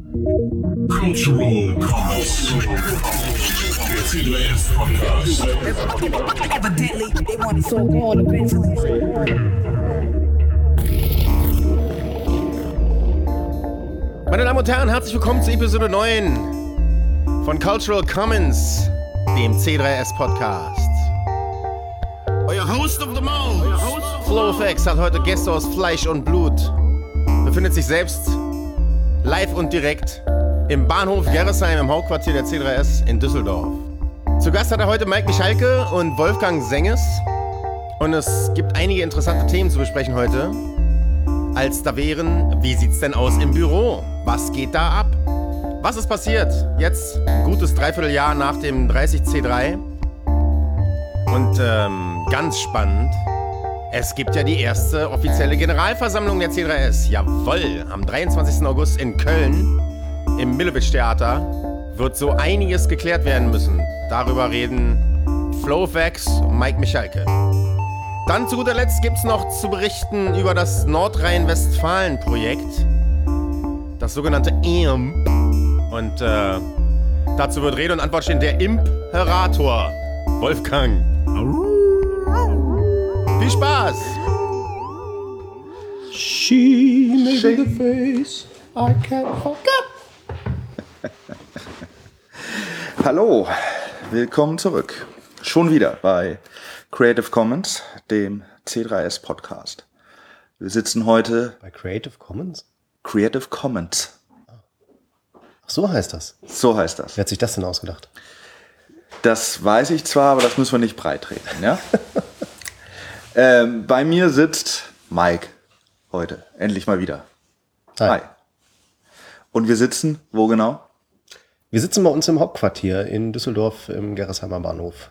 Cultural Commons. Der C3S Podcast. Evidently, they want it so eventually. Meine Damen und Herren, herzlich willkommen zu Episode 9 von Cultural Commons, dem C3S Podcast. Euer Host of the Most, FlowFX, hat heute Gäste aus Fleisch und Blut. Befindet sich selbst live und direkt im Bahnhof Gerresheim im Hauptquartier der C3S in Düsseldorf. Zu Gast hat er heute Mike Michalke und Wolfgang Senges. Und es gibt einige interessante Themen zu besprechen heute. Als da wären, wie sieht's denn aus im Büro? Was geht da ab? Was ist passiert? Jetzt ein gutes Dreivierteljahr nach dem 30C3. Und ähm, ganz spannend, es gibt ja die erste offizielle Generalversammlung der C3S. Jawoll, am 23. August in Köln im Millowitsch Theater wird so einiges geklärt werden müssen. Darüber reden Flowfax und Mike Michalke. Dann zu guter Letzt gibt es noch zu berichten über das Nordrhein-Westfalen-Projekt, das sogenannte IMP. Und äh, dazu wird Rede und Antwort stehen der Imperator, Wolfgang. Viel Spaß! She made the face I can't forget. Hallo, willkommen zurück. Schon wieder bei Creative Commons, dem C3S Podcast. Wir sitzen heute Bei Creative Commons? Creative Commons. Ach, so heißt das. So heißt das. Wer hat sich das denn ausgedacht? Das weiß ich zwar, aber das müssen wir nicht breit reden, ja? ähm, bei mir sitzt Mike heute. Endlich mal wieder. Hi. Und wir sitzen, wo genau? Wir sitzen bei uns im Hauptquartier in Düsseldorf im Gerresheimer Bahnhof.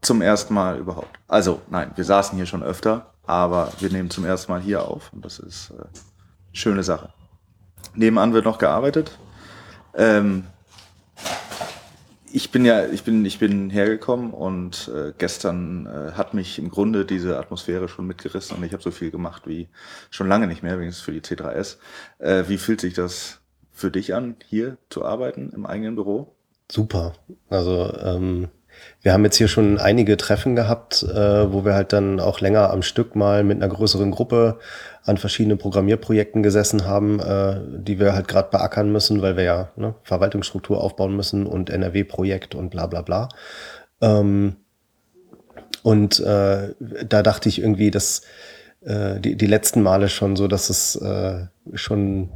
Zum ersten Mal überhaupt. Also, nein, wir saßen hier schon öfter, aber wir nehmen zum ersten Mal hier auf und das ist äh, schöne Sache. Nebenan wird noch gearbeitet. Ähm, ich bin ja, ich bin, ich bin hergekommen und äh, gestern äh, hat mich im Grunde diese Atmosphäre schon mitgerissen und ich habe so viel gemacht wie schon lange nicht mehr, wenigstens für die C3S. Äh, wie fühlt sich das für dich an, hier zu arbeiten im eigenen Büro? Super. Also ähm, wir haben jetzt hier schon einige Treffen gehabt, äh, wo wir halt dann auch länger am Stück mal mit einer größeren Gruppe an verschiedenen Programmierprojekten gesessen haben, äh, die wir halt gerade beackern müssen, weil wir ja ne, Verwaltungsstruktur aufbauen müssen und NRW-Projekt und bla bla bla. Ähm, und äh, da dachte ich irgendwie, dass äh, die, die letzten Male schon so, dass es äh, schon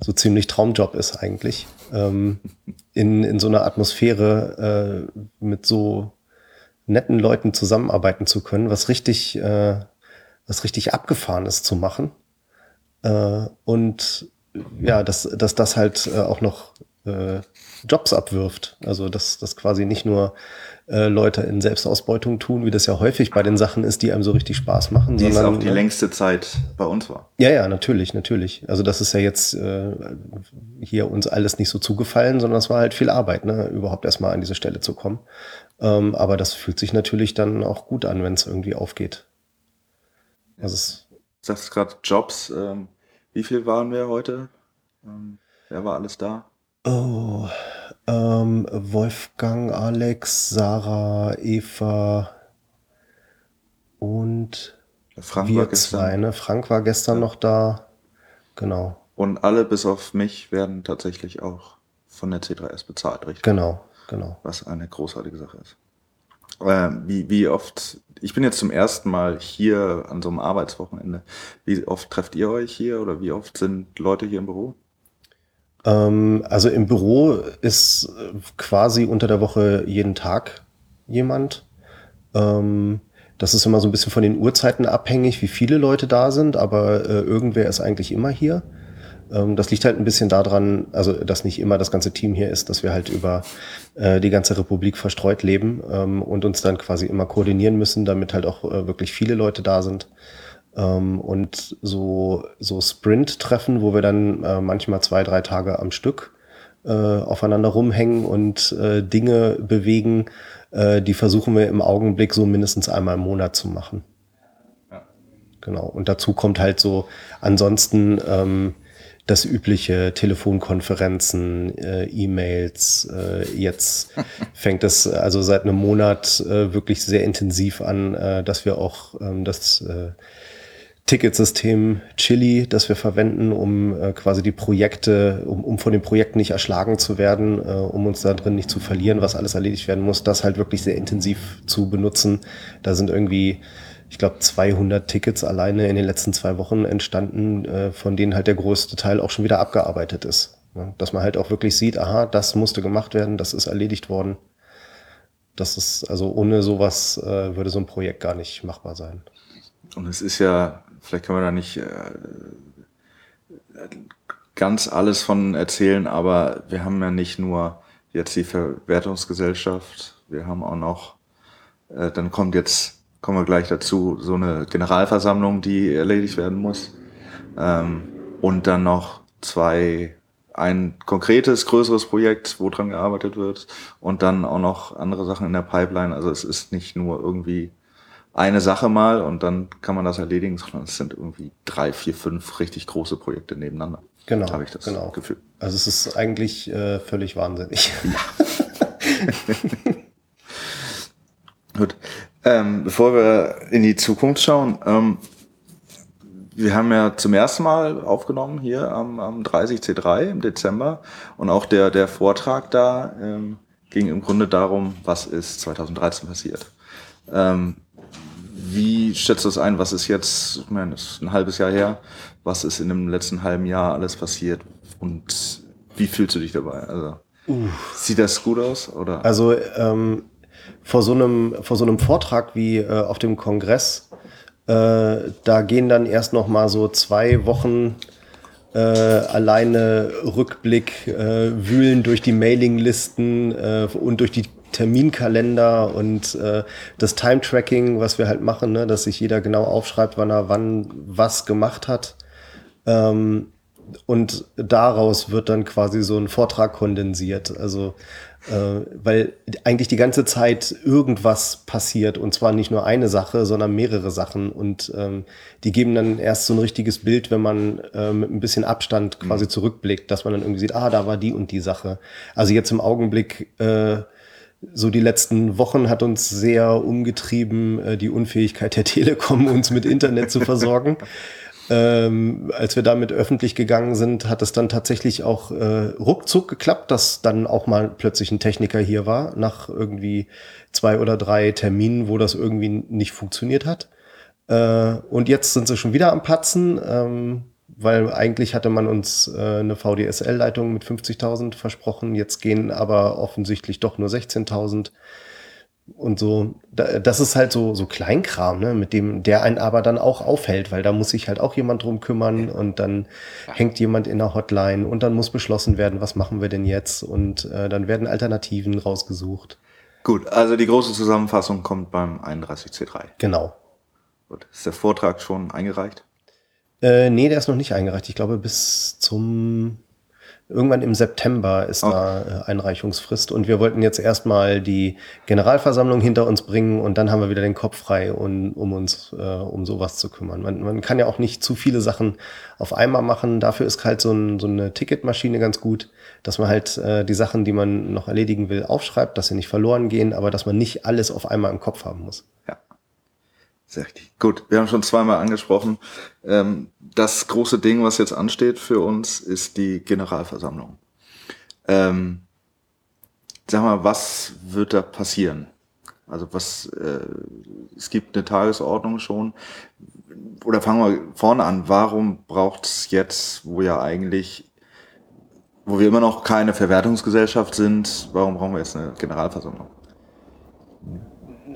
so ziemlich Traumjob ist eigentlich. Ähm, in, in so einer Atmosphäre äh, mit so netten Leuten zusammenarbeiten zu können, was richtig, äh, was richtig abgefahren ist zu machen. Äh, und ja, dass, dass das halt äh, auch noch äh, Jobs abwirft. Also dass das quasi nicht nur äh, Leute in Selbstausbeutung tun, wie das ja häufig bei den Sachen ist, die einem so richtig Spaß machen. Die es sondern, auch die ne? längste Zeit bei uns war. Ja, ja, natürlich, natürlich. Also das ist ja jetzt äh, hier uns alles nicht so zugefallen, sondern es war halt viel Arbeit, ne, überhaupt erstmal an diese Stelle zu kommen. Ähm, aber das fühlt sich natürlich dann auch gut an, wenn es irgendwie aufgeht. Also es, Du sagst gerade Jobs. Ähm, wie viel waren wir heute? Ähm, wer war alles da? oh, ähm, Wolfgang, Alex, Sarah, Eva und Frank wir war gestern. zwei, ne? Frank war gestern noch da. Genau, Und alle bis auf mich werden tatsächlich auch von der C3S bezahlt, richtig? genau, genau. Was eine großartige Sache ist. Ähm, wie, wie oft, ich bin jetzt zum ersten Mal hier an so einem Arbeitswochenende. Wie oft trefft ihr euch hier oder wie oft sind Leute hier im Büro? Ähm, also im Büro ist äh, quasi unter der Woche jeden Tag jemand. Ähm, das ist immer so ein bisschen von den Uhrzeiten abhängig, wie viele Leute da sind, aber äh, irgendwer ist eigentlich immer hier. Ähm, das liegt halt ein bisschen daran, also dass nicht immer das ganze Team hier ist, dass wir halt über äh, die ganze Republik verstreut leben und uns dann quasi immer koordinieren müssen, damit halt auch wirklich viele Leute da sind. Ähm, und so, so Sprint-Treffen, wo wir dann äh, manchmal zwei, drei Tage am Stück äh, aufeinander rumhängen und äh, Dinge bewegen, äh, die versuchen wir im Augenblick so mindestens einmal im Monat zu machen. Genau. Und dazu kommt halt so ansonsten ähm, das übliche Telefonkonferenzen, äh, E-Mails. Äh, jetzt fängt es also seit einem Monat äh, wirklich sehr intensiv an, äh, dass wir auch ähm, das äh, Ticketsystem Chili, das wir verwenden, um äh, quasi die Projekte, um, um von den Projekten nicht erschlagen zu werden, äh, um uns da drin nicht zu verlieren, was alles erledigt werden muss, das halt wirklich sehr intensiv zu benutzen. Da sind irgendwie ich glaube, 200 Tickets alleine in den letzten zwei Wochen entstanden, äh, von denen halt der größte Teil auch schon wieder abgearbeitet ist. Ja, dass man halt auch wirklich sieht, aha, das musste gemacht werden, das ist erledigt worden. Das ist, also ohne sowas äh, würde so ein Projekt gar nicht machbar sein. Und es ist ja, vielleicht können wir da nicht äh, ganz alles von erzählen, aber wir haben ja nicht nur jetzt die Verwertungsgesellschaft, wir haben auch noch, äh, dann kommt jetzt kommen wir gleich dazu, so eine Generalversammlung, die erledigt werden muss. Ähm, und dann noch zwei, ein konkretes, größeres Projekt, wo dran gearbeitet wird und dann auch noch andere Sachen in der Pipeline. Also es ist nicht nur irgendwie eine Sache mal und dann kann man das erledigen, sondern es sind irgendwie drei, vier, fünf richtig große Projekte nebeneinander. Genau. Habe ich das genau. Gefühl. Also es ist eigentlich äh, völlig wahnsinnig. Gut. Ähm, bevor wir in die Zukunft schauen, ähm, wir haben ja zum ersten Mal aufgenommen hier am, am 30C3 im Dezember und auch der, der Vortrag da ähm, ging im Grunde darum, was ist 2013 passiert. Ähm, wie schätzt du das ein? Was ist jetzt, ich meine, das ist ein halbes Jahr her, was ist in dem letzten halben Jahr alles passiert und wie fühlst du dich dabei? Also, sieht das gut aus? Oder? Also ähm, vor so einem, vor so einem Vortrag wie äh, auf dem Kongress, äh, da gehen dann erst noch mal so zwei Wochen äh, alleine Rückblick, äh, wühlen durch die Mailinglisten äh, und durch die Terminkalender und äh, das Time-Tracking, was wir halt machen, ne, dass sich jeder genau aufschreibt, wann er wann was gemacht hat. Ähm, und daraus wird dann quasi so ein Vortrag kondensiert. Also äh, weil eigentlich die ganze Zeit irgendwas passiert und zwar nicht nur eine Sache, sondern mehrere Sachen und ähm, die geben dann erst so ein richtiges Bild, wenn man äh, mit ein bisschen Abstand quasi mhm. zurückblickt, dass man dann irgendwie sieht, ah, da war die und die Sache. Also jetzt im Augenblick äh, so die letzten Wochen hat uns sehr umgetrieben, äh, die Unfähigkeit der Telekom, uns mit Internet zu versorgen. Ähm, als wir damit öffentlich gegangen sind, hat es dann tatsächlich auch äh, ruckzuck geklappt, dass dann auch mal plötzlich ein Techniker hier war, nach irgendwie zwei oder drei Terminen, wo das irgendwie nicht funktioniert hat. Äh, und jetzt sind sie schon wieder am Patzen, ähm, weil eigentlich hatte man uns äh, eine VDSL-Leitung mit 50.000 versprochen. Jetzt gehen aber offensichtlich doch nur 16.000 und so, das ist halt so, so Kleinkram, ne, mit dem, der einen aber dann auch aufhält, weil da muss sich halt auch jemand drum kümmern und dann ja. hängt jemand in der Hotline und dann muss beschlossen werden, was machen wir denn jetzt und äh, dann werden Alternativen rausgesucht. Gut, also die große Zusammenfassung kommt beim 31C3. Genau. Gut, ist der Vortrag schon eingereicht? Äh, nee, der ist noch nicht eingereicht. Ich glaube, bis zum Irgendwann im September ist okay. da äh, Einreichungsfrist und wir wollten jetzt erstmal die Generalversammlung hinter uns bringen und dann haben wir wieder den Kopf frei, um, um uns äh, um sowas zu kümmern. Man, man kann ja auch nicht zu viele Sachen auf einmal machen. Dafür ist halt so, ein, so eine Ticketmaschine ganz gut, dass man halt äh, die Sachen, die man noch erledigen will, aufschreibt, dass sie nicht verloren gehen, aber dass man nicht alles auf einmal im Kopf haben muss. Ja. Sehr richtig. Gut, wir haben schon zweimal angesprochen. Ähm, das große Ding, was jetzt ansteht für uns, ist die Generalversammlung. Ähm, sag mal, was wird da passieren? Also was, äh, es gibt eine Tagesordnung schon. Oder fangen wir vorne an. Warum braucht es jetzt, wo ja eigentlich, wo wir immer noch keine Verwertungsgesellschaft sind, warum brauchen wir jetzt eine Generalversammlung?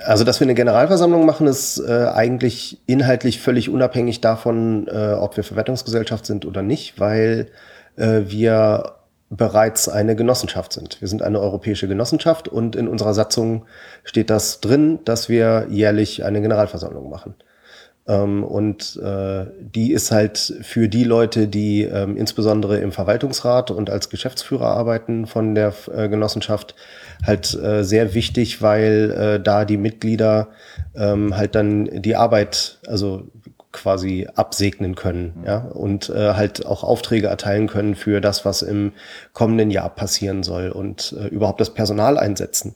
Also, dass wir eine Generalversammlung machen, ist äh, eigentlich inhaltlich völlig unabhängig davon, äh, ob wir Verwertungsgesellschaft sind oder nicht, weil äh, wir bereits eine Genossenschaft sind. Wir sind eine europäische Genossenschaft und in unserer Satzung steht das drin, dass wir jährlich eine Generalversammlung machen. Ähm, und äh, die ist halt für die Leute, die ähm, insbesondere im Verwaltungsrat und als Geschäftsführer arbeiten von der äh, Genossenschaft, halt äh, sehr wichtig, weil äh, da die Mitglieder ähm, halt dann die Arbeit, also quasi absegnen können, ja, und äh, halt auch Aufträge erteilen können für das, was im kommenden Jahr passieren soll und äh, überhaupt das Personal einsetzen,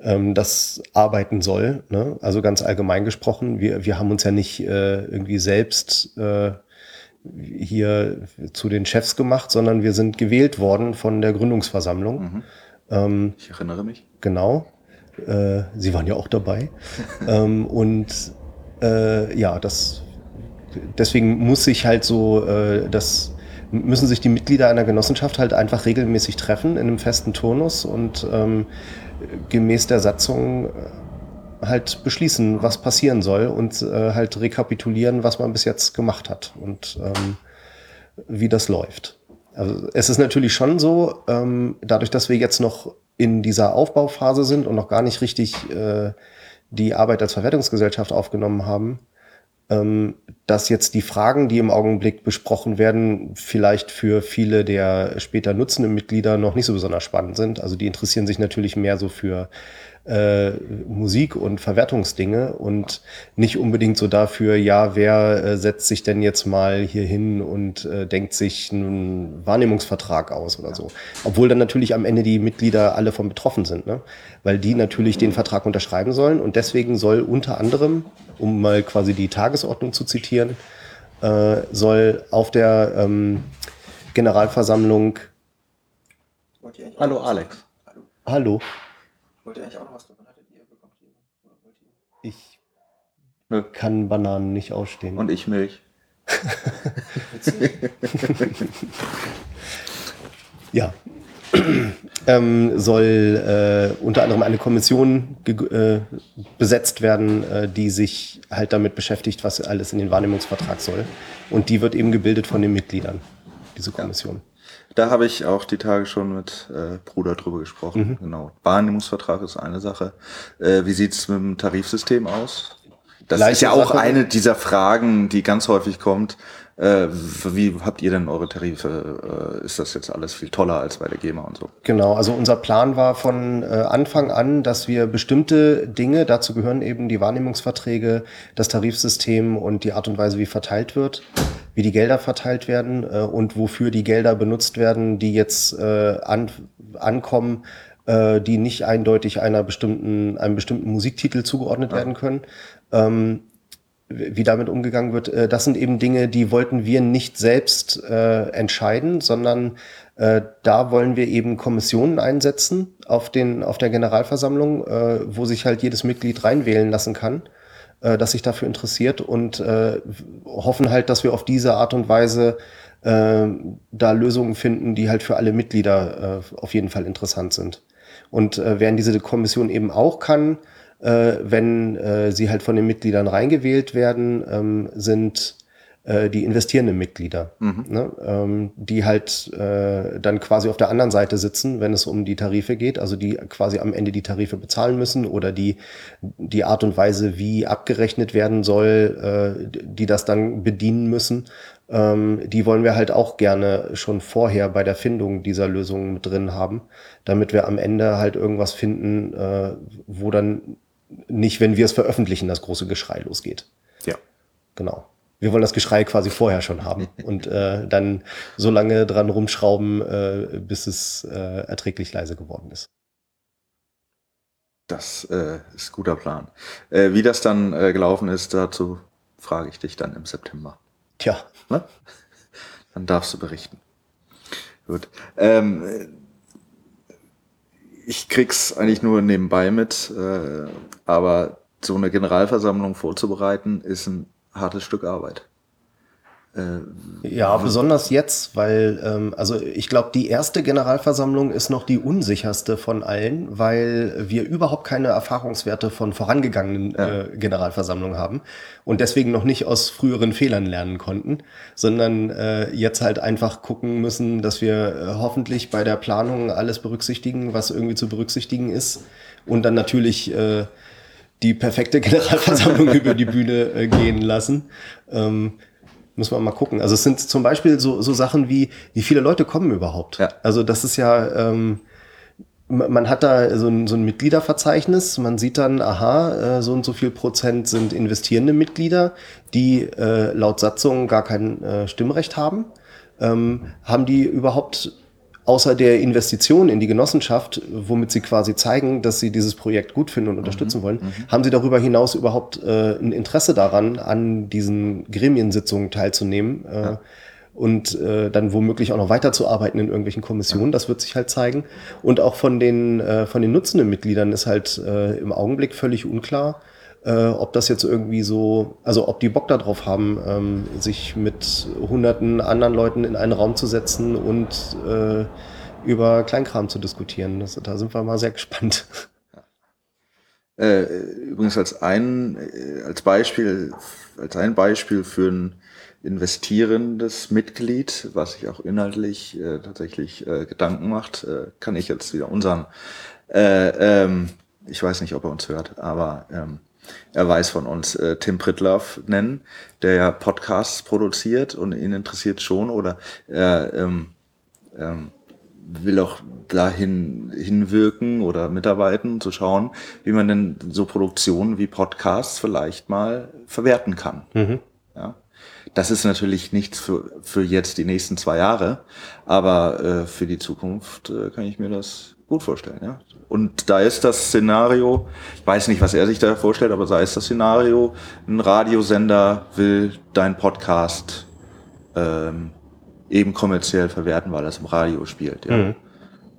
ähm, das arbeiten soll. Ne? Also ganz allgemein gesprochen, wir, wir haben uns ja nicht äh, irgendwie selbst äh, hier zu den Chefs gemacht, sondern wir sind gewählt worden von der Gründungsversammlung. Ähm, Ich erinnere mich. Genau. Äh, Sie waren ja auch dabei. ähm, und äh, ja, das deswegen muss sich halt so, äh, das müssen sich die Mitglieder einer Genossenschaft halt einfach regelmäßig treffen in einem festen Turnus und ähm, gemäß der Satzung äh, halt beschließen, was passieren soll und äh, halt rekapitulieren, was man bis jetzt gemacht hat und ähm, wie das läuft. Also es ist natürlich schon so, ähm, dadurch, dass wir jetzt noch in dieser Aufbauphase sind und noch gar nicht richtig äh, die Arbeit als Verwertungsgesellschaft aufgenommen haben, ähm, dass jetzt die Fragen, die im Augenblick besprochen werden, vielleicht für viele der später nutzenden Mitglieder noch nicht so besonders spannend sind. Also die interessieren sich natürlich mehr so für äh, Musik und Verwertungsdinge und nicht unbedingt so dafür, ja, wer äh, setzt sich denn jetzt mal hier hin und äh, denkt sich einen Wahrnehmungsvertrag aus oder so. Obwohl dann natürlich am Ende die Mitglieder alle von betroffen sind, ne? weil die natürlich den Vertrag unterschreiben sollen und deswegen soll unter anderem, um mal quasi die Tagesordnung zu zitieren, äh, soll auf der ähm, Generalversammlung, Hallo Alex. hallo, Wollt ihr eigentlich auch noch was davon? Hattet ihr bekommt ihr? Oder wollt ihr? ich Nö. kann Bananen nicht ausstehen. Und ich Milch. Ja. ähm, soll äh, unter anderem eine Kommission äh, besetzt werden, äh, die sich halt damit beschäftigt, was alles in den Wahrnehmungsvertrag soll. Und die wird eben gebildet von den Mitgliedern, diese Kommission. Da habe ich auch die Tage schon mit äh, Bruder drüber gesprochen. Genau. Wahrnehmungsvertrag ist eine Sache. Äh, wie sieht's mit dem Tarifsystem aus? Das Gleiche ist ja auch Sache. eine dieser Fragen, die ganz häufig kommt. Äh, wie habt ihr denn eure Tarife? Äh, ist das jetzt alles viel toller als bei der GEMA und so? Genau, also unser Plan war von äh, Anfang an, dass wir bestimmte Dinge, dazu gehören eben die Wahrnehmungsverträge, das Tarifsystem und die Art und Weise, wie verteilt wird, wie die Gelder verteilt werden äh, und wofür die Gelder benutzt werden, die jetzt äh, an, ankommen, äh, die nicht eindeutig einer bestimmten, einem bestimmten Musiktitel zugeordnet werden können. Ähm, wie damit umgegangen wird, äh, das sind eben Dinge, die wollten wir nicht selbst äh, entscheiden, sondern äh, da wollen wir eben Kommissionen einsetzen auf, den, auf der Generalversammlung, äh, wo sich halt jedes Mitglied reinwählen lassen kann, äh, das sich dafür interessiert und äh, hoffen halt, dass wir auf diese Art und Weise äh, da Lösungen finden, die halt für alle Mitglieder äh, auf jeden Fall interessant sind. Und äh, während diese Kommission eben auch kann, äh, wenn äh, sie halt von den Mitgliedern reingewählt werden, ähm, sind äh, die investierenden Mitglieder, ne? ähm, die halt äh, dann quasi auf der anderen Seite sitzen, wenn es um die Tarife geht, also die quasi am Ende die Tarife bezahlen müssen oder die, die Art und Weise, wie abgerechnet werden soll, äh, die das dann bedienen müssen. Ähm, die wollen wir halt auch gerne schon vorher bei der Findung dieser Lösungen mit drin haben, damit wir am Ende halt irgendwas finden, äh, wo dann nicht, wenn wir es veröffentlichen, das große Geschrei losgeht. Ja. Genau. Wir wollen das Geschrei quasi vorher schon haben und äh, dann so lange dran rumschrauben, äh, bis es äh, erträglich leise geworden ist. Das äh, ist guter Plan. Äh, wie das dann äh, gelaufen ist, dazu frage ich dich dann im September. Tja, Ne? Dann darfst du berichten. Gut. Ähm, äh, ich krieg's eigentlich nur nebenbei mit, äh, aber so eine Generalversammlung vorzubereiten ist ein hartes Stück Arbeit. Äh, Ja, besonders jetzt, weil, ähm, also ich glaube, die erste Generalversammlung ist noch die unsicherste von allen, weil wir überhaupt keine Erfahrungswerte von vorangegangenen äh, Generalversammlungen haben und deswegen noch nicht aus früheren Fehlern lernen konnten, sondern äh, jetzt halt einfach gucken müssen, dass wir äh, hoffentlich bei der Planung alles berücksichtigen, was irgendwie zu berücksichtigen ist und dann natürlich äh, die perfekte Generalversammlung über die Bühne äh, gehen lassen. Ähm, muss man mal gucken. Also es sind zum Beispiel so, so Sachen wie, wie viele Leute kommen überhaupt? Ja. Also das ist ja, ähm, ma- man hat da so ein, so ein Mitgliederverzeichnis. Man sieht dann, aha, äh, so und so viel Prozent sind investierende Mitglieder, die äh, laut Satzung gar kein äh, Stimmrecht haben. Ähm, haben die überhaupt außer der Investition in die Genossenschaft, womit sie quasi zeigen, dass sie dieses Projekt gut finden und unterstützen wollen, haben sie darüber hinaus überhaupt äh, ein Interesse daran, an diesen Gremiensitzungen teilzunehmen äh, und äh, dann womöglich auch noch weiterzuarbeiten in irgendwelchen Kommissionen. Das wird sich halt zeigen. Und auch von den, äh, von den nutzenden Mitgliedern ist halt äh, im Augenblick völlig unklar, äh, ob das jetzt irgendwie so, also ob die Bock darauf haben, ähm, sich mit hunderten anderen Leuten in einen Raum zu setzen und äh, über Kleinkram zu diskutieren. Das, da sind wir mal sehr gespannt. Äh, übrigens als ein, äh, als Beispiel, als ein Beispiel für ein investierendes Mitglied, was sich auch inhaltlich äh, tatsächlich äh, Gedanken macht, äh, kann ich jetzt wieder unseren, äh, ähm, ich weiß nicht, ob er uns hört, aber ähm, er weiß von uns, äh, Tim Pritloff nennen, der ja Podcasts produziert und ihn interessiert schon oder er ähm, ähm, will auch dahin hinwirken oder mitarbeiten, zu schauen, wie man denn so Produktionen wie Podcasts vielleicht mal verwerten kann. Ja. Das ist natürlich nichts für, für jetzt die nächsten zwei Jahre, aber äh, für die Zukunft äh, kann ich mir das gut vorstellen. Ja. Und da ist das Szenario, ich weiß nicht, was er sich da vorstellt, aber da ist das Szenario, ein Radiosender will dein Podcast ähm, eben kommerziell verwerten, weil das im Radio spielt. Ja.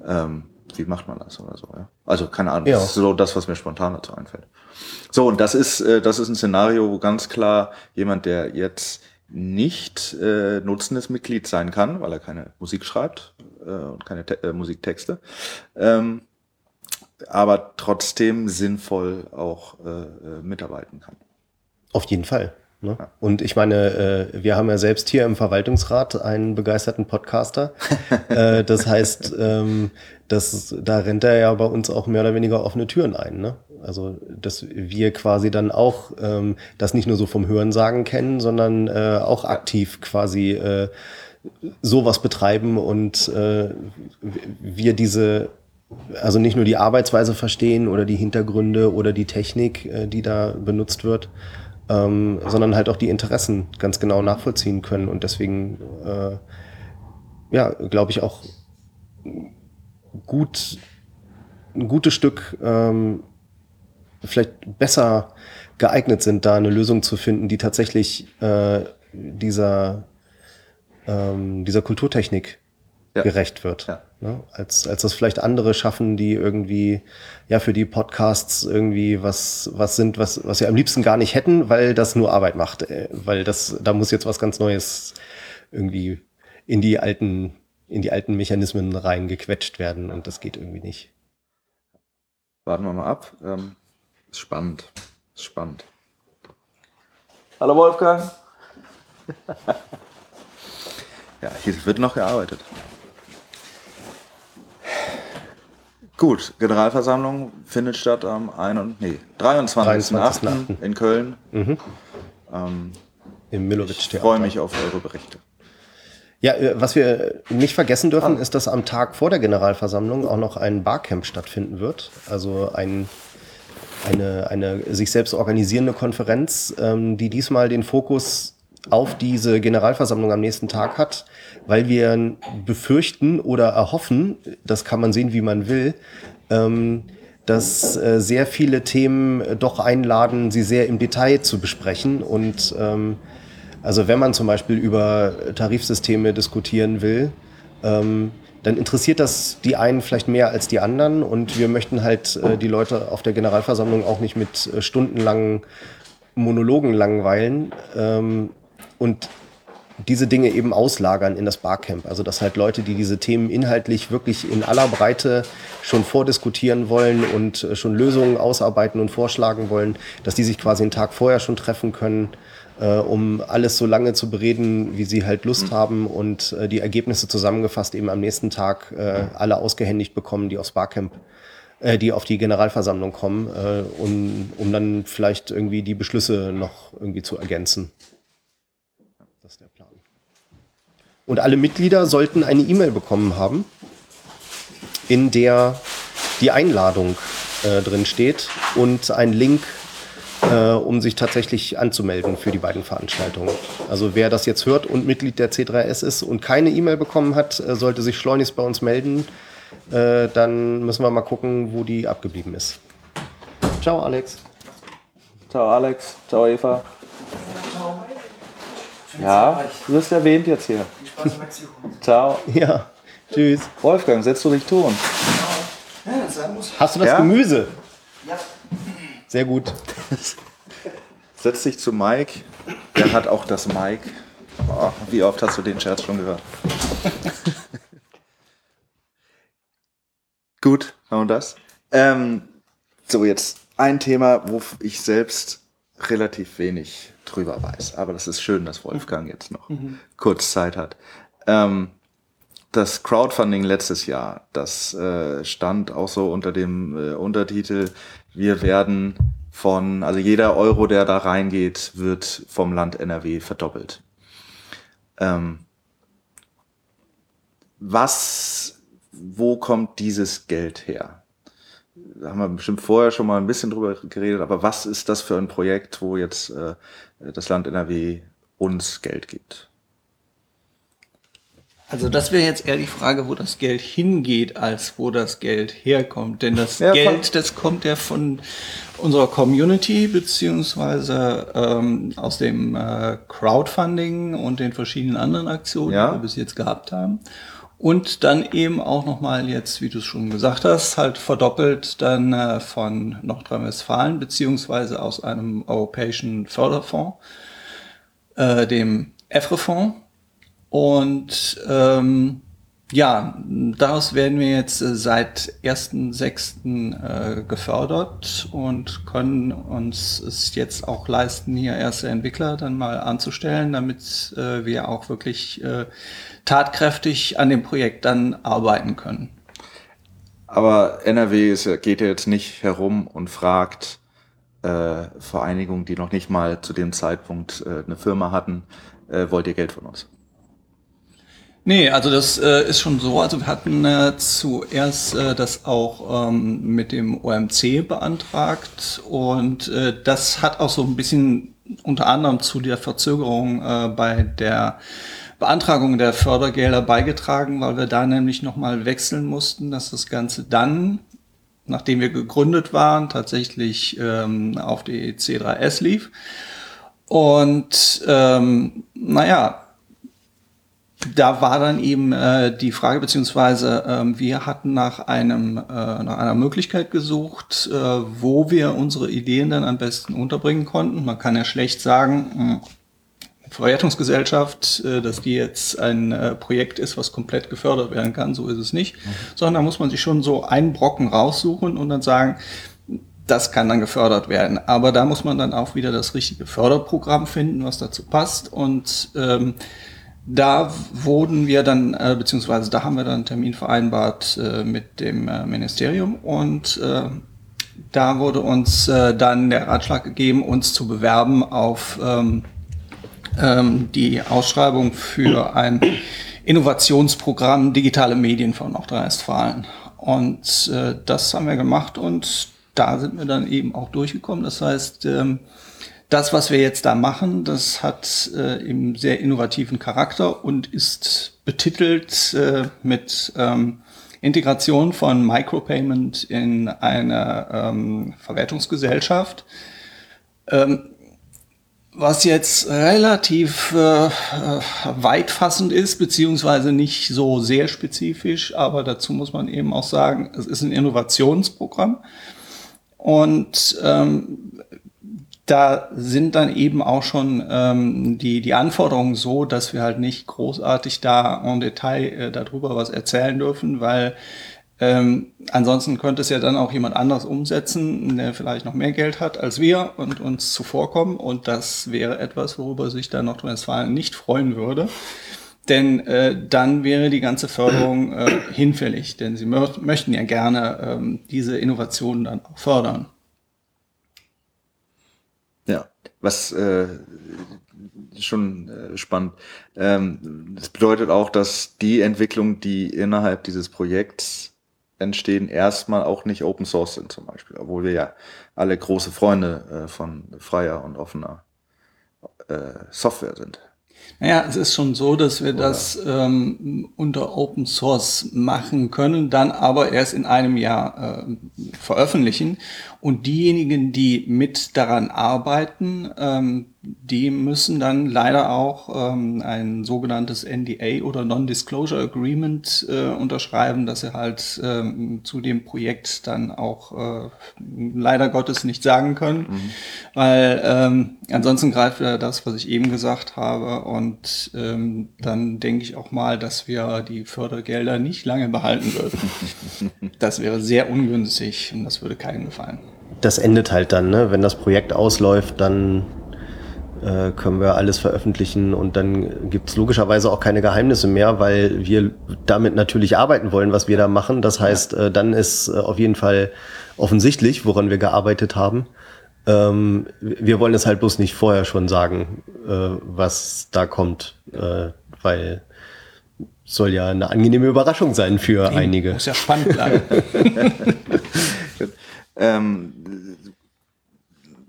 Ähm, wie macht man das oder so? Ja? Also keine Ahnung, Ja. das ist so das, was mir spontan dazu einfällt. So, und das ist, äh, das ist ein Szenario, wo ganz klar jemand, der jetzt nicht äh, nutzendes Mitglied sein kann, weil er keine Musik schreibt äh, und keine Te äh, Musiktexte, ähm, aber trotzdem sinnvoll auch äh, äh, mitarbeiten kann. Auf jeden Fall. Ne? Und ich meine, äh, wir haben ja selbst hier im Verwaltungsrat einen begeisterten Podcaster. äh, das heißt, ähm, das, da rennt er ja bei uns auch mehr oder weniger offene Türen ein. Ne? Also, dass wir quasi dann auch ähm, das nicht nur so vom Hörensagen kennen, sondern äh, auch aktiv quasi äh, sowas betreiben und äh, wir diese also nicht nur die Arbeitsweise verstehen oder die Hintergründe oder die Technik, äh, die da benutzt wird, ähm, sondern halt auch die Interessen ganz genau nachvollziehen können und deswegen, äh, ja, glaube ich auch gut, ein gutes Stück ähm, vielleicht besser geeignet sind, da eine Lösung zu finden, die tatsächlich äh, dieser, ähm, dieser Kulturtechnik Ja. gerecht wird. Ja. Ne? Als, als das vielleicht andere schaffen, die irgendwie, ja, für die Podcasts irgendwie was, was sind, was, was sie am liebsten gar nicht hätten, weil das nur Arbeit macht. Äh, weil das, da muss jetzt was ganz Neues irgendwie in die alten, in die alten Mechanismen reingequetscht werden und das geht irgendwie nicht. Warten wir mal ab. Ähm, ist spannend. Ist spannend. Hallo Wolfgang. ja, hier wird noch gearbeitet. Gut, Generalversammlung findet statt am 1. Nee, 23.08. 23.08. in Köln. Im Ich Millowitsch-Theater. freue mich auf eure Berichte. Ja, äh, was wir nicht vergessen dürfen, ist, dass am Tag vor der Generalversammlung auch noch ein Barcamp stattfinden wird. Also ein, eine, eine sich selbst organisierende Konferenz, ähm, die diesmal den Fokus auf diese Generalversammlung am nächsten Tag hat, weil wir befürchten oder erhoffen, das kann man sehen, wie man will, ähm, dass äh, sehr viele Themen doch einladen, sie sehr im Detail zu besprechen. Und ähm, also wenn man zum Beispiel über Tarifsysteme diskutieren will, ähm, dann interessiert das die einen vielleicht mehr als die anderen. Und wir möchten halt äh, die Leute auf der Generalversammlung auch nicht mit äh, stundenlangen Monologen langweilen. Ähm, und diese Dinge eben auslagern in das Barcamp. Also dass halt Leute, die diese Themen inhaltlich wirklich in aller Breite schon vordiskutieren wollen und äh, schon Lösungen ausarbeiten und vorschlagen wollen, dass die sich quasi einen Tag vorher schon treffen können, äh, um alles so lange zu bereden, wie sie halt Lust haben und äh, die Ergebnisse zusammengefasst eben am nächsten Tag äh, alle ausgehändigt bekommen, die aufs Barcamp äh, die auf die Generalversammlung kommen, äh, um, um dann vielleicht irgendwie die Beschlüsse noch irgendwie zu ergänzen. Das ist der Plan. Und alle Mitglieder sollten eine E-Mail bekommen haben, in der die Einladung äh, drin steht und ein Link, äh, um sich tatsächlich anzumelden für die beiden Veranstaltungen. Also wer das jetzt hört und Mitglied der C3S ist und keine E-Mail bekommen hat, äh, sollte sich schleunigst bei uns melden. Äh, dann müssen wir mal gucken, wo die abgeblieben ist. Ciao, Alex. Ciao Alex, ciao Eva. Ja, du bist erwähnt jetzt hier. Spaß in Mexiko. Ciao. Ja, tschüss. Wolfgang, setzt du dich ton. Ja, das sein muss. Hast du das Ja? Gemüse? Ja. Sehr gut. Setz dich zu Mike. Der hat auch das Mike. Boah, wie oft hast du den Scherz schon gehört? Gut, haben wir das. Ähm, so, jetzt ein Thema, wo ich selbst relativ wenig drüber weiß. Aber das ist schön, dass Wolfgang jetzt noch kurz Zeit hat. Ähm, das Crowdfunding letztes Jahr, das äh, stand auch so unter dem äh, Untertitel, wir werden von, also jeder Euro, der da reingeht, wird vom Land NRW verdoppelt. Ähm, was, wo kommt dieses Geld her? Da haben wir bestimmt vorher schon mal ein bisschen drüber geredet, aber was ist das für ein Projekt, wo jetzt äh, das Land NRW uns Geld gibt? Also das wäre jetzt eher die Frage, wo das Geld hingeht, als wo das Geld herkommt. Denn das Ja, Geld, das kommt ja von unserer Community beziehungsweise ähm, aus dem äh, Crowdfunding und den verschiedenen anderen Aktionen, Ja. die wir bis jetzt gehabt haben. Und dann eben auch nochmal jetzt, wie du es schon gesagt hast, halt verdoppelt dann äh, von Nordrhein-Westfalen beziehungsweise aus einem europäischen Förderfonds, äh, dem EFRE-Fonds. Und ähm, ja, daraus werden wir jetzt äh, seit 1.6. Äh, gefördert und können uns es jetzt auch leisten, hier erste Entwickler dann mal anzustellen, damit wir auch wirklich tatkräftig an dem Projekt dann arbeiten können. Aber NRW ist, geht ja jetzt nicht herum und fragt äh, Vereinigungen, die noch nicht mal zu dem Zeitpunkt äh, eine Firma hatten, äh, wollt ihr Geld von uns? Nee, also das äh, ist schon so. Also wir hatten äh, zuerst äh, das auch ähm, mit dem OMC beantragt und äh, das hat auch so ein bisschen unter anderem zu der Verzögerung äh, bei der Beantragung der Fördergelder beigetragen, weil wir da nämlich nochmal wechseln mussten, dass das Ganze dann, nachdem wir gegründet waren, tatsächlich ähm, auf die C3S lief. Und ähm, naja, da war dann eben äh, die Frage, beziehungsweise ähm, wir hatten nach einem äh, nach einer Möglichkeit gesucht, äh, wo wir unsere Ideen dann am besten unterbringen konnten. Man kann ja schlecht sagen, mh, Verwertungsgesellschaft, äh, dass die jetzt ein äh, Projekt ist, was komplett gefördert werden kann. So ist es nicht. Sondern da muss man sich schon so einen Brocken raussuchen und dann sagen, das kann dann gefördert werden. Aber da muss man dann auch wieder das richtige Förderprogramm finden, was dazu passt. Und ähm, da wurden wir dann, äh, beziehungsweise da haben wir dann einen Termin vereinbart äh, mit dem äh, Ministerium und äh, da wurde uns dann der Ratschlag gegeben, uns zu bewerben auf ähm, ähm, die Ausschreibung für ein Innovationsprogramm Digitale Medien von Nordrhein-Westfalen. Und äh, das haben wir gemacht und da sind wir dann eben auch durchgekommen. Das heißt, ähm, das, was wir jetzt da machen, das hat äh, eben sehr innovativen Charakter und ist betitelt äh, mit ähm, Integration von Micropayment in eine ähm, Verwertungsgesellschaft. Ähm, was jetzt relativ äh, äh, weitfassend ist, beziehungsweise nicht so sehr spezifisch, aber dazu muss man eben auch sagen, es ist ein Innovationsprogramm. Und ähm, da sind dann eben auch schon ähm, die, die Anforderungen so, dass wir halt nicht großartig da en Detail äh, darüber was erzählen dürfen, weil ähm, ansonsten könnte es ja dann auch jemand anderes umsetzen, der vielleicht noch mehr Geld hat als wir und uns zuvorkommen. Und das wäre etwas, worüber sich dann Nordrhein-Westfalen nicht freuen würde. Denn äh, dann wäre die ganze Förderung äh, hinfällig, denn sie mö möchten ja gerne ähm, diese Innovationen dann auch fördern. Ja, was äh, schon äh, spannend. Ähm, das bedeutet auch, dass die Entwicklung, die innerhalb dieses Projekts entstehen, erstmal auch nicht Open Source sind zum Beispiel, obwohl wir ja alle große Freunde äh, von freier und offener äh, Software sind. Naja, es ist schon so, dass wir das ähm, unter Open Source machen können, dann aber erst in einem Jahr äh, veröffentlichen. Und diejenigen, die mit daran arbeiten, ähm, die müssen dann leider auch ähm, ein sogenanntes NDA oder Non-Disclosure Agreement äh, unterschreiben, dass sie halt ähm, zu dem Projekt dann auch äh, leider Gottes nicht sagen können, mhm. weil ähm, ansonsten greift wieder das, was ich eben gesagt habe und ähm, dann denke ich auch mal, dass wir die Fördergelder nicht lange behalten würden. das wäre sehr ungünstig und das würde keinem gefallen. Das endet halt dann, ne? wenn das Projekt ausläuft, dann äh, können wir alles veröffentlichen und dann gibt's logischerweise auch keine Geheimnisse mehr, weil wir damit natürlich arbeiten wollen, was wir da machen. Das heißt, äh, dann ist äh, auf jeden Fall offensichtlich, woran wir gearbeitet haben. Ähm, wir wollen es halt bloß nicht vorher schon sagen, äh, was da kommt, äh, weil soll ja eine angenehme Überraschung sein für Eben, einige. Muss ja spannend bleiben. ähm,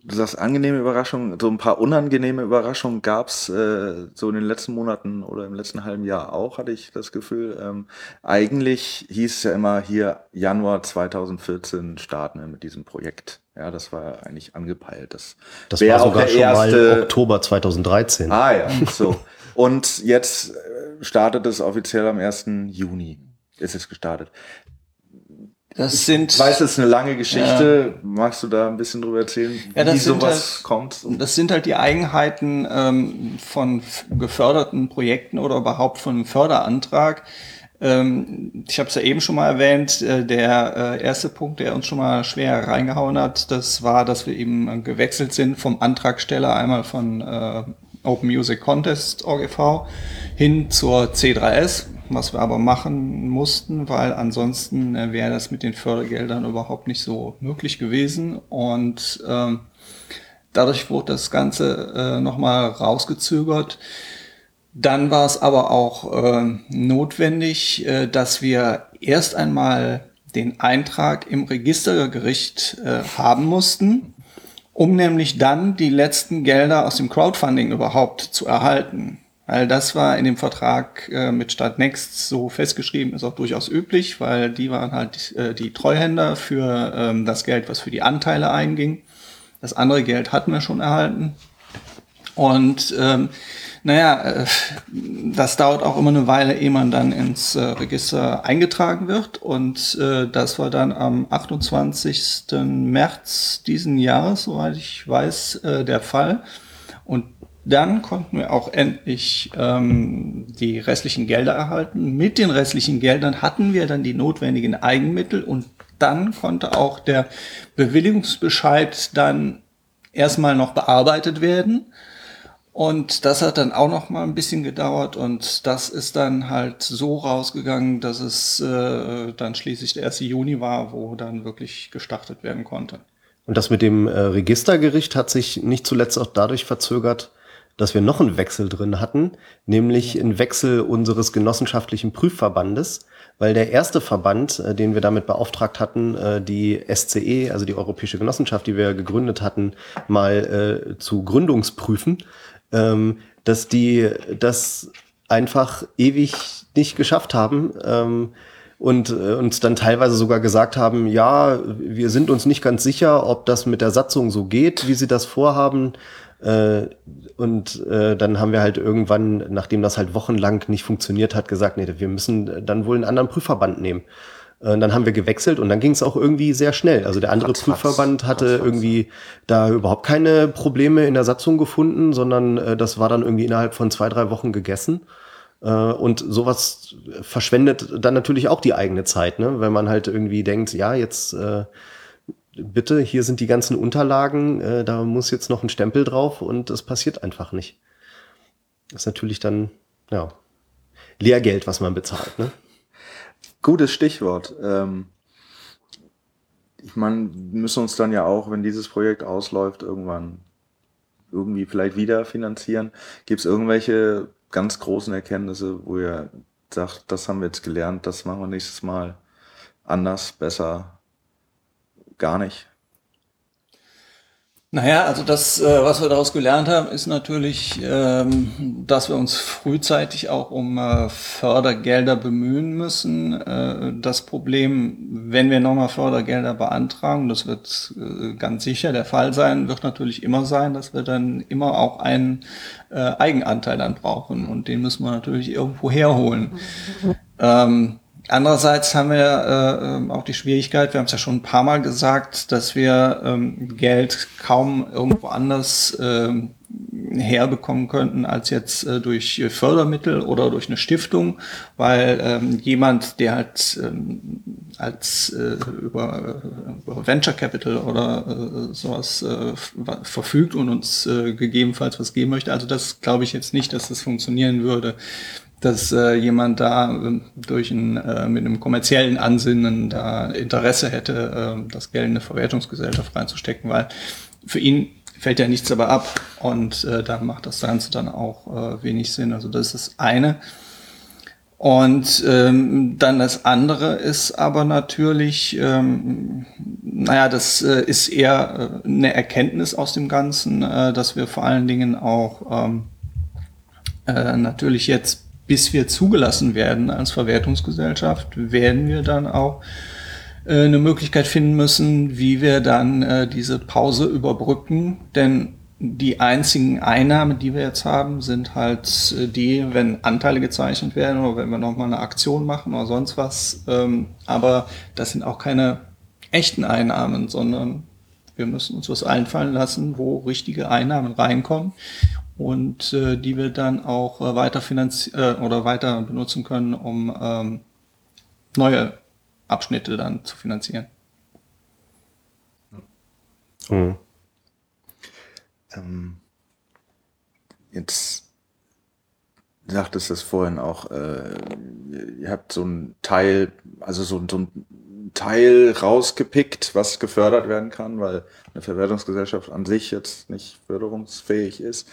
du sagst angenehme Überraschungen, so ein paar unangenehme Überraschungen gab's äh, so in den letzten Monaten oder im letzten halben Jahr auch, hatte ich das Gefühl. Ähm, eigentlich hieß es ja immer hier Januar 2014 starten wir mit diesem Projekt. Ja, das war eigentlich angepeilt. Das, das war sogar schon mal Oktober 2013. Ah ja, so. Und jetzt äh, startet es offiziell am 1. Juni. Ist es gestartet. Das sind. Ich weiß, es ist eine lange Geschichte. Ja. Magst du da ein bisschen drüber erzählen, ja, wie sowas halt, kommt? Das sind halt die Eigenheiten ähm, von geförderten Projekten oder überhaupt von einem Förderantrag. Ähm, ich habe es ja eben schon mal erwähnt. Äh, der äh, erste Punkt, der uns schon mal schwer reingehauen hat, das war, dass wir eben gewechselt sind vom Antragsteller einmal von äh, Open Music Contest OGV hin zur C3S was wir aber machen mussten, weil ansonsten äh, wäre das mit den Fördergeldern überhaupt nicht so möglich gewesen. Und ähm, dadurch wurde das Ganze äh, nochmal rausgezögert. Dann war es aber auch äh, notwendig, äh, dass wir erst einmal den Eintrag im Registergericht äh, haben mussten, um nämlich dann die letzten Gelder aus dem Crowdfunding überhaupt zu erhalten. Weil das war in dem Vertrag äh, mit Stadtnext so festgeschrieben, ist auch durchaus üblich, weil die waren halt äh, die Treuhänder für ähm, das Geld, was für die Anteile einging. Das andere Geld hatten wir schon erhalten. Und ähm, naja, äh, das dauert auch immer eine Weile, ehe man dann ins äh, Register eingetragen wird. Und äh, das war dann am 28. März diesen Jahres, soweit ich weiß, äh, der Fall. Und dann konnten wir auch endlich ähm, die restlichen Gelder erhalten. Mit den restlichen Geldern hatten wir dann die notwendigen Eigenmittel und dann konnte auch der Bewilligungsbescheid dann erstmal noch bearbeitet werden. Und das hat dann auch noch mal ein bisschen gedauert und das ist dann halt so rausgegangen, dass es äh, dann schließlich der 1. Juni war, wo dann wirklich gestartet werden konnte. Und das mit dem äh, Registergericht hat sich nicht zuletzt auch dadurch verzögert, dass wir noch einen Wechsel drin hatten, nämlich einen Wechsel unseres genossenschaftlichen Prüfverbandes, weil der erste Verband, äh, den wir damit beauftragt hatten, äh, die SCE, also die Europäische Genossenschaft, die wir gegründet hatten, mal äh, zu Gründungsprüfen, ähm, dass die das einfach ewig nicht geschafft haben. Ähm, und uns dann teilweise sogar gesagt haben, ja, wir sind uns nicht ganz sicher, ob das mit der Satzung so geht, wie sie das vorhaben. Äh, und äh, dann haben wir halt irgendwann, nachdem das halt wochenlang nicht funktioniert hat, gesagt, nee, wir müssen dann wohl einen anderen Prüfverband nehmen. Und äh, dann haben wir gewechselt und dann ging es auch irgendwie sehr schnell. Also der andere Ratz, Prüfverband hatte Ratz, irgendwie da überhaupt keine Probleme in der Satzung gefunden, sondern äh, das war dann irgendwie innerhalb von zwei, drei Wochen gegessen. Äh, und sowas verschwendet dann natürlich auch die eigene Zeit, ne? wenn man halt irgendwie denkt, ja, jetzt äh, bitte, hier sind die ganzen Unterlagen, äh, da muss jetzt noch ein Stempel drauf und es passiert einfach nicht. Das ist natürlich dann, ja, Lehrgeld, was man bezahlt. Ne? Gutes Stichwort. Ähm, ich meine, wir müssen uns dann ja auch, wenn dieses Projekt ausläuft, irgendwann irgendwie vielleicht wieder finanzieren. Gibt es irgendwelche ganz großen Erkenntnisse, wo ihr sagt, das haben wir jetzt gelernt, das machen wir nächstes Mal anders, besser, gar nicht? Naja, also das, äh, was wir daraus gelernt haben, ist natürlich, ähm, dass wir uns frühzeitig auch um äh, Fördergelder bemühen müssen. Äh, das Problem, wenn wir nochmal Fördergelder beantragen, das wird äh, ganz sicher der Fall sein, wird natürlich immer sein, dass wir dann immer auch einen äh, Eigenanteil dann brauchen und den müssen wir natürlich irgendwo herholen. Andererseits haben wir äh, auch die Schwierigkeit, wir haben es ja schon ein paar Mal gesagt, dass wir ähm, Geld kaum irgendwo anders ähm, herbekommen könnten als jetzt äh, durch Fördermittel oder durch eine Stiftung, weil ähm, jemand, der halt ähm, als äh, über, über Venture Capital oder äh, sowas äh, verfügt und uns äh, gegebenenfalls was geben möchte, also das glaube ich jetzt nicht, dass das funktionieren würde dass äh, jemand da äh, durch ein, äh, mit einem kommerziellen Ansinnen da Interesse hätte, äh, das Geld in eine Verwertungsgesellschaft reinzustecken, weil für ihn fällt ja nichts dabei ab und äh, da macht das Ganze dann auch äh, wenig Sinn. Also das ist das eine. Und ähm, dann das andere ist aber natürlich, ähm, naja, das äh, ist eher äh, eine Erkenntnis aus dem Ganzen, äh, dass wir vor allen Dingen auch ähm, äh, natürlich jetzt bis wir zugelassen werden als Verwertungsgesellschaft, werden wir dann auch äh, eine Möglichkeit finden müssen, wie wir dann äh, diese Pause überbrücken. Denn die einzigen Einnahmen, die wir jetzt haben, sind halt äh, die, wenn Anteile gezeichnet werden oder wenn wir nochmal eine Aktion machen oder sonst was. Ähm, aber das sind auch keine echten Einnahmen, sondern wir müssen uns was einfallen lassen, wo richtige Einnahmen reinkommen und äh, die wir dann auch äh, weiter finanzieren äh, oder weiter benutzen können, um ähm, neue Abschnitte dann zu finanzieren. Mhm. Ähm, jetzt sagtest es vorhin auch, äh, ihr habt so ein Teil, also so, so ein Teil rausgepickt, was gefördert werden kann, weil eine Verwertungsgesellschaft an sich jetzt nicht förderungsfähig ist.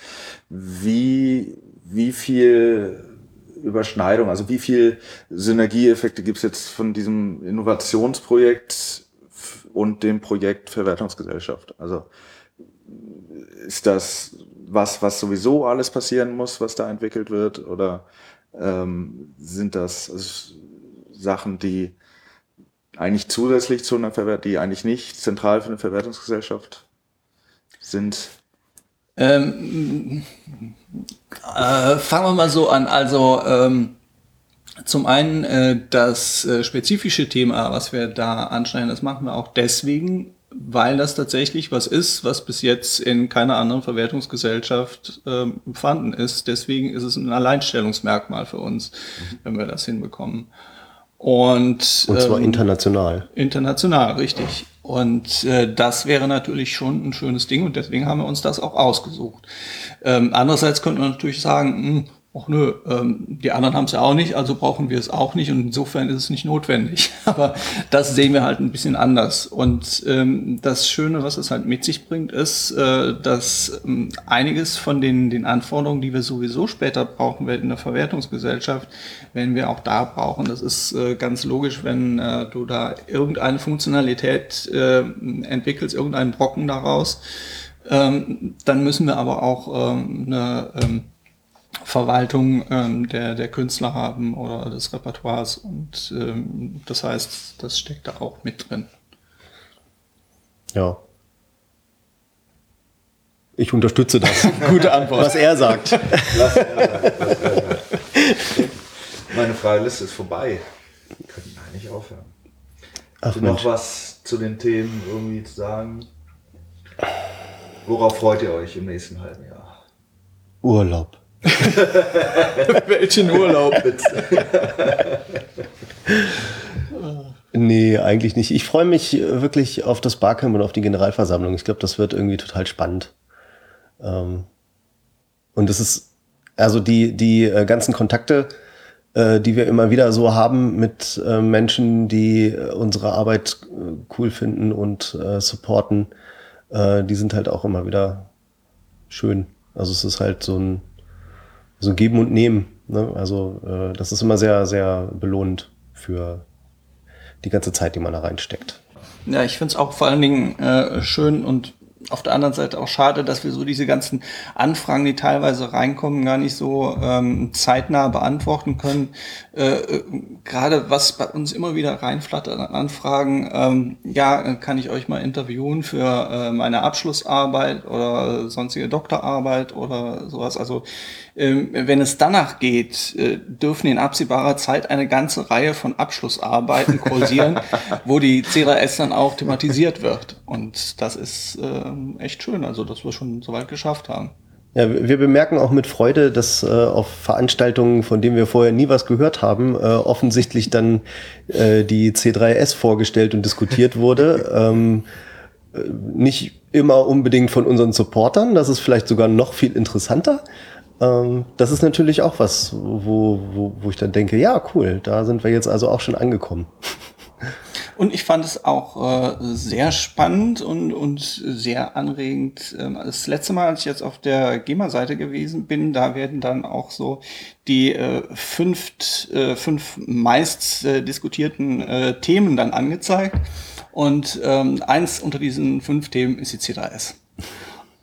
Wie, wie viel Überschneidung, also wie viel Synergieeffekte gibt es jetzt von diesem Innovationsprojekt und dem Projekt Verwertungsgesellschaft? Also ist das was, was sowieso alles passieren muss, was da entwickelt wird? Oder ähm, sind das Sachen, die eigentlich zusätzlich zu einer Verwertung, die eigentlich nicht zentral für eine Verwertungsgesellschaft sind? Ähm, äh, fangen wir mal so an. Also ähm, zum einen äh, das äh, spezifische Thema, was wir da anschneiden, das machen wir auch deswegen, weil das tatsächlich was ist, was bis jetzt in keiner anderen Verwertungsgesellschaft ähm, vorhanden ist. Deswegen ist es ein Alleinstellungsmerkmal für uns, wenn wir das hinbekommen. Und, Und zwar ähm, international. International, richtig. Und äh, das wäre natürlich schon ein schönes Ding und deswegen haben wir uns das auch ausgesucht. Ähm, andererseits könnte man natürlich sagen, mh, hm, ach nö, ähm, die anderen haben es ja auch nicht, also brauchen wir es auch nicht und insofern ist es nicht notwendig. Aber das sehen wir halt ein bisschen anders. Und ähm, das Schöne, was es halt mit sich bringt, ist, äh, dass ähm, einiges von den, den Anforderungen, die wir sowieso später brauchen werden in der Verwertungsgesellschaft, werden wir auch da brauchen. Das ist äh, ganz logisch, wenn äh, du da irgendeine Funktionalität äh, entwickelst, irgendeinen Brocken daraus, ähm, dann müssen wir aber auch ähm, eine ähm, Verwaltung ähm, der, der Künstler haben oder des Repertoires. Und ähm, das heißt, das steckt da auch mit drin. Ja. Ich unterstütze das. Gute Antwort. Was er sagt. Lass er. Meine freie Liste ist vorbei. Wir könnten eigentlich aufhören. Ach, Hast du noch was zu den Themen irgendwie zu sagen? Worauf freut ihr euch im nächsten halben Jahr? Urlaub. Welchen Urlaub? nee, eigentlich nicht. Ich freue mich wirklich auf das Barcamp und auf die Generalversammlung. Ich glaube, das wird irgendwie total spannend. Ähm, und es ist, also die, die äh, ganzen Kontakte, äh, die wir immer wieder so haben mit äh, Menschen, die unsere Arbeit cool finden und supporten, die sind halt auch immer wieder schön. Also es ist halt so ein, so geben und nehmen. Ne? Also äh, das ist immer sehr, sehr belohnend für, die ganze Zeit, die man da reinsteckt. Ja, ich finde es auch vor allen Dingen äh, schön und auf der anderen Seite auch schade, dass wir so diese ganzen Anfragen, die teilweise reinkommen, gar nicht so ähm, zeitnah beantworten können. Äh, äh, Gerade was bei uns immer wieder reinflattert an Anfragen, ähm, ja, kann ich euch mal interviewen für äh, meine Abschlussarbeit oder sonstige Doktorarbeit oder sowas. Also ähm, wenn es danach geht, äh, dürfen in absehbarer Zeit eine ganze Reihe von Abschlussarbeiten kursieren, wo die C3S dann auch thematisiert wird. Und das ist ähm, echt schön, also dass wir schon so weit geschafft haben. Ja, wir bemerken auch mit Freude, dass äh, auf Veranstaltungen, von denen wir vorher nie was gehört haben, äh, offensichtlich dann äh, die C3S vorgestellt und diskutiert wurde. ähm, äh, nicht immer unbedingt von unseren Supportern, das ist vielleicht sogar noch viel interessanter. Ähm, das ist natürlich auch was, wo, wo, wo ich dann denke, ja, cool, da sind wir jetzt also auch schon angekommen. Und ich fand es auch äh, sehr spannend und, und sehr anregend. Ähm, das letzte Mal, als ich jetzt auf der GEMA-Seite gewesen bin, da werden dann auch so die äh, fünf, äh, fünf meist äh, diskutierten äh, Themen dann angezeigt. Und ähm, eins unter diesen fünf Themen ist die C3S.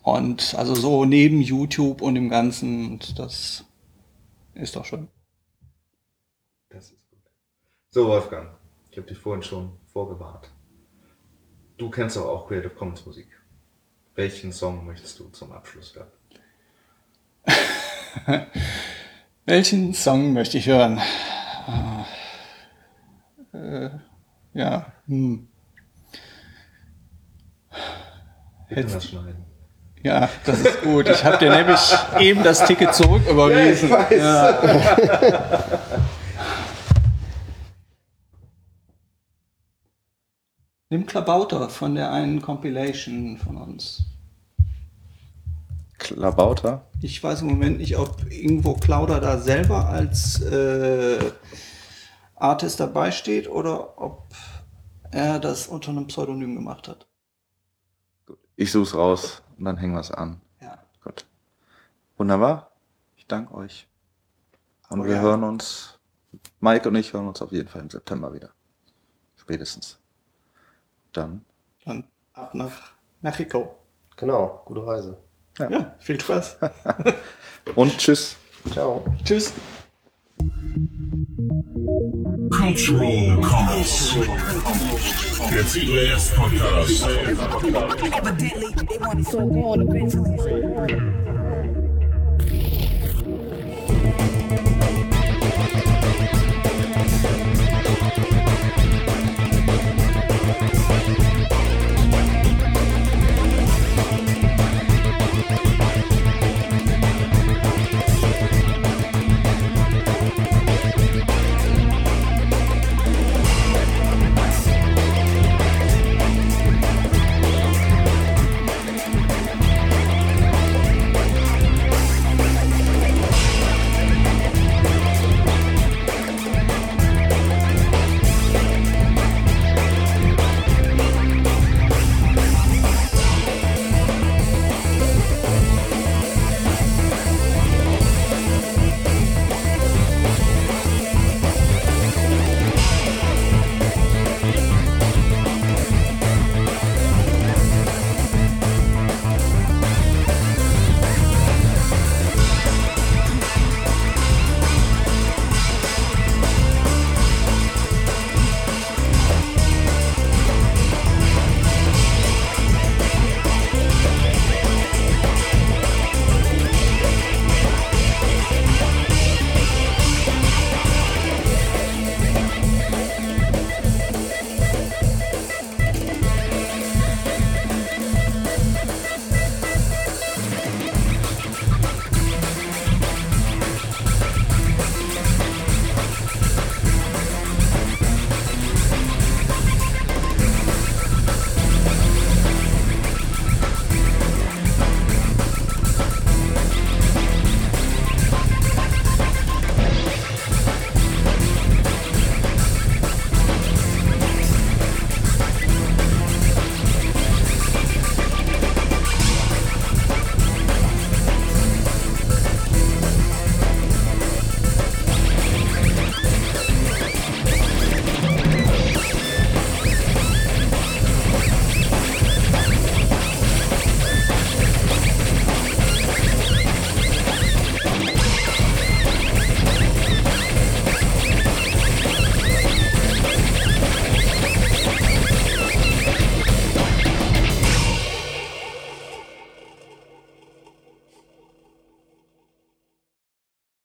Und also so neben YouTube und dem Ganzen, und das ist doch schon. Das ist gut. So, Wolfgang, ich habe dich vorhin schon vorgewarnt. Du kennst doch auch Creative Commons Musik. Welchen Song möchtest du zum Abschluss hören? Welchen Song möchte ich hören? Äh, ja, hm. Können das schneiden. Ja, das ist gut. Ich habe dir nämlich eben das Ticket zurück überwiesen. Ja, Nimm Klabauter von der einen Compilation von uns. Klabauter? Ich weiß im Moment nicht, ob irgendwo Clauder da selber als äh, Artist dabei steht oder ob er das unter einem Pseudonym gemacht hat. Gut. Ich such's raus und dann hängen wir es an. Ja. Gut. Wunderbar. Ich danke euch. Und Oh wir ja. hören uns, Mike und ich hören uns auf jeden Fall im September wieder. Spätestens. Dann. Dann ab nach Mexiko. Genau, gute Reise. Ja, viel Spaß. Und tschüss. Ciao. Tschüss. Cultural Commons. Der C3S Podcast. Evidently, they want it so gone eventually.